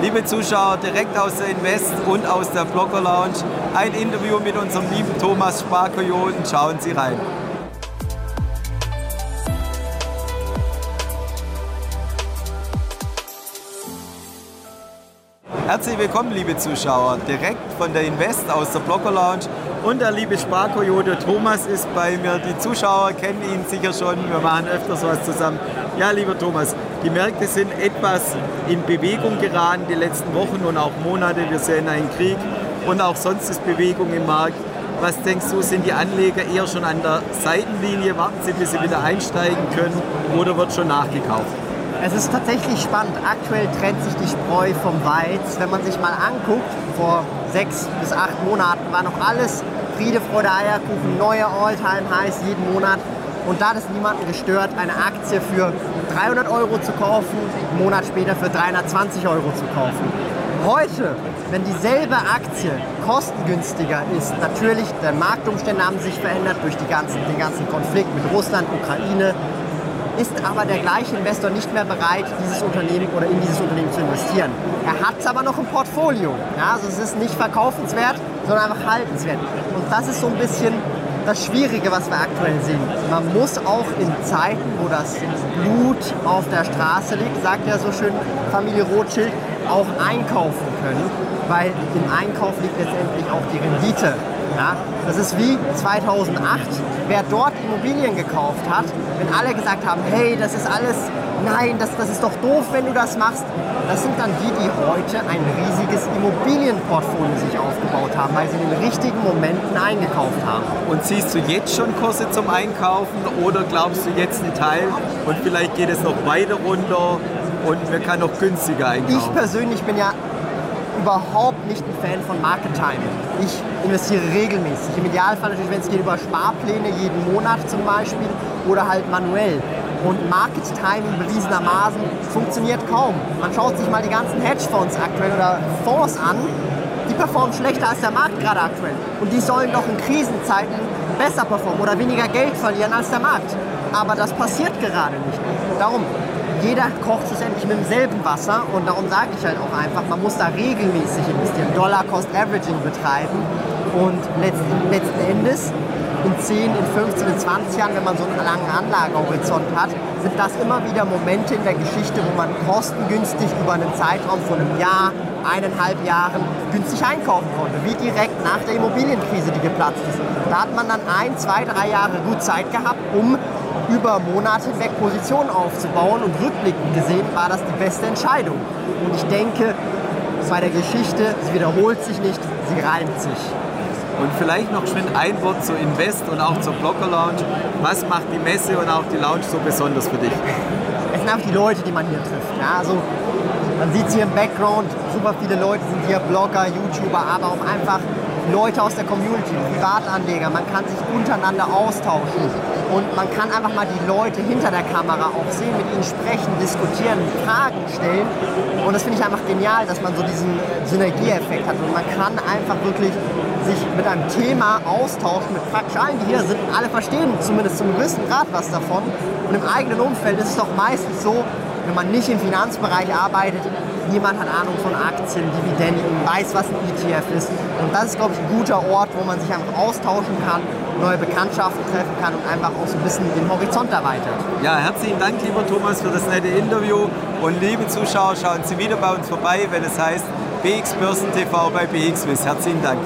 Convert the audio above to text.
Liebe Zuschauer, direkt aus der Invest und aus der Blogger Lounge ein Interview mit unserem lieben Thomas Sparkoyoten. Schauen Sie rein. Herzlich willkommen, liebe Zuschauer, direkt von der Invest aus der Blogger Lounge. Und der liebe Sparkoyote Thomas ist bei mir. Die Zuschauer kennen ihn sicher schon, wir machen öfters was zusammen. Ja, lieber Thomas, die Märkte sind etwas in Bewegung geraten die letzten Wochen und auch Monate. Wir sehen einen Krieg und auch sonst ist Bewegung im Markt. Was denkst du, sind die Anleger eher schon an der Seitenlinie? Warten sie, bis sie wieder einsteigen können oder wird schon nachgekauft? Es ist tatsächlich spannend. Aktuell trennt sich die Spreu vom Weiz. Wenn man sich mal anguckt, vor sechs bis acht Monaten war noch alles Friede, Freude, Eierkuchen, neue All-Time-Highs jeden Monat. Und da hat es niemanden gestört, eine Aktie für 300 Euro zu kaufen, einen Monat später für 320 Euro zu kaufen. Heute, wenn dieselbe Aktie kostengünstiger ist, natürlich, die Marktumstände haben sich verändert durch ganzen, den ganzen Konflikt mit Russland, Ukraine, ist aber der gleiche Investor nicht mehr bereit, dieses Unternehmen oder in dieses Unternehmen zu investieren. Er hat es aber noch im Portfolio. Ja, also es ist nicht verkaufenswert, sondern einfach haltenswert. Und das ist so ein bisschen das Schwierige, was wir aktuell sehen. Man muss auch in Zeiten, wo das Blut auf der Straße liegt, sagt ja so schön Familie Rothschild, auch einkaufen können, weil im Einkauf liegt letztendlich auch die Rendite. Ja, das ist wie 2008, wer dort Immobilien gekauft hat, wenn alle gesagt haben, hey, das ist alles, nein, das, das ist doch doof, wenn du das machst. Das sind dann die, die heute ein riesiges Immobilienportfolio sich aufgebaut haben, weil sie in den richtigen Momenten eingekauft haben. Und siehst du jetzt schon Kurse zum Einkaufen oder glaubst du jetzt einen Teil und vielleicht geht es noch weiter runter und man kann noch günstiger einkaufen? Ich persönlich bin ja überhaupt nicht ein Fan von Market Timing. Ich investiere regelmäßig. Im Idealfall natürlich, wenn es geht, über Sparpläne jeden Monat zum Beispiel oder halt manuell. Und Market Timing bewiesenermaßen funktioniert kaum. Man schaut sich mal die ganzen Hedgefonds aktuell oder Fonds an, die performen schlechter als der Markt gerade aktuell. Und die sollen doch in Krisenzeiten besser performen oder weniger Geld verlieren als der Markt. Aber das passiert gerade nicht. Darum, jeder kocht schlussendlich mit demselben Wasser und darum sage ich halt auch einfach, man muss da regelmäßig investieren, Dollar-Cost-Averaging betreiben und letzten, letzten Endes in 10, in 15, in 20 Jahren, wenn man so einen langen Anlagehorizont hat, sind das immer wieder Momente in der Geschichte, wo man kostengünstig über einen Zeitraum von einem Jahr, eineinhalb Jahren günstig einkaufen konnte, wie direkt nach der Immobilienkrise, die geplatzt ist. Da hat man dann ein, zwei, drei Jahre gut Zeit gehabt, um über Monate hinweg Positionen aufzubauen und rückblickend gesehen war das die beste Entscheidung. Und ich denke, bei der Geschichte, sie wiederholt sich nicht, sie reimt sich. Und vielleicht noch schön ein Wort zu Invest und auch zur Blogger Lounge. Was macht die Messe und auch die Lounge so besonders für dich? Es sind einfach die Leute, die man hier trifft. Ja, also man sieht hier im Background, super viele Leute sind hier, Blogger, YouTuber, aber auch einfach Leute aus der Community, Privatanleger. Man kann sich untereinander austauschen und man kann einfach mal die Leute hinter der Kamera auch sehen, mit ihnen sprechen, diskutieren, Fragen stellen. Und das finde ich einfach genial, dass man so diesen Synergieeffekt hat. Und man kann einfach wirklich sich mit einem Thema austauschen, mit praktisch allen, die hier sind. Alle verstehen zumindest zum gewissen Grad was davon. Und im eigenen Umfeld ist es doch meistens so, wenn man nicht im Finanzbereich arbeitet, niemand hat Ahnung von Aktien, Dividenden, weiß, was ein ETF ist. Und das ist, glaube ich, ein guter Ort, wo man sich einfach austauschen kann, neue Bekanntschaften treffen kann und einfach auch so ein bisschen den Horizont erweitert. Ja, herzlichen Dank, lieber Thomas, für das nette Interview. Und liebe Zuschauer, schauen Sie wieder bei uns vorbei, wenn es heißt BX Börsen TV bei BXWIS. Herzlichen Dank.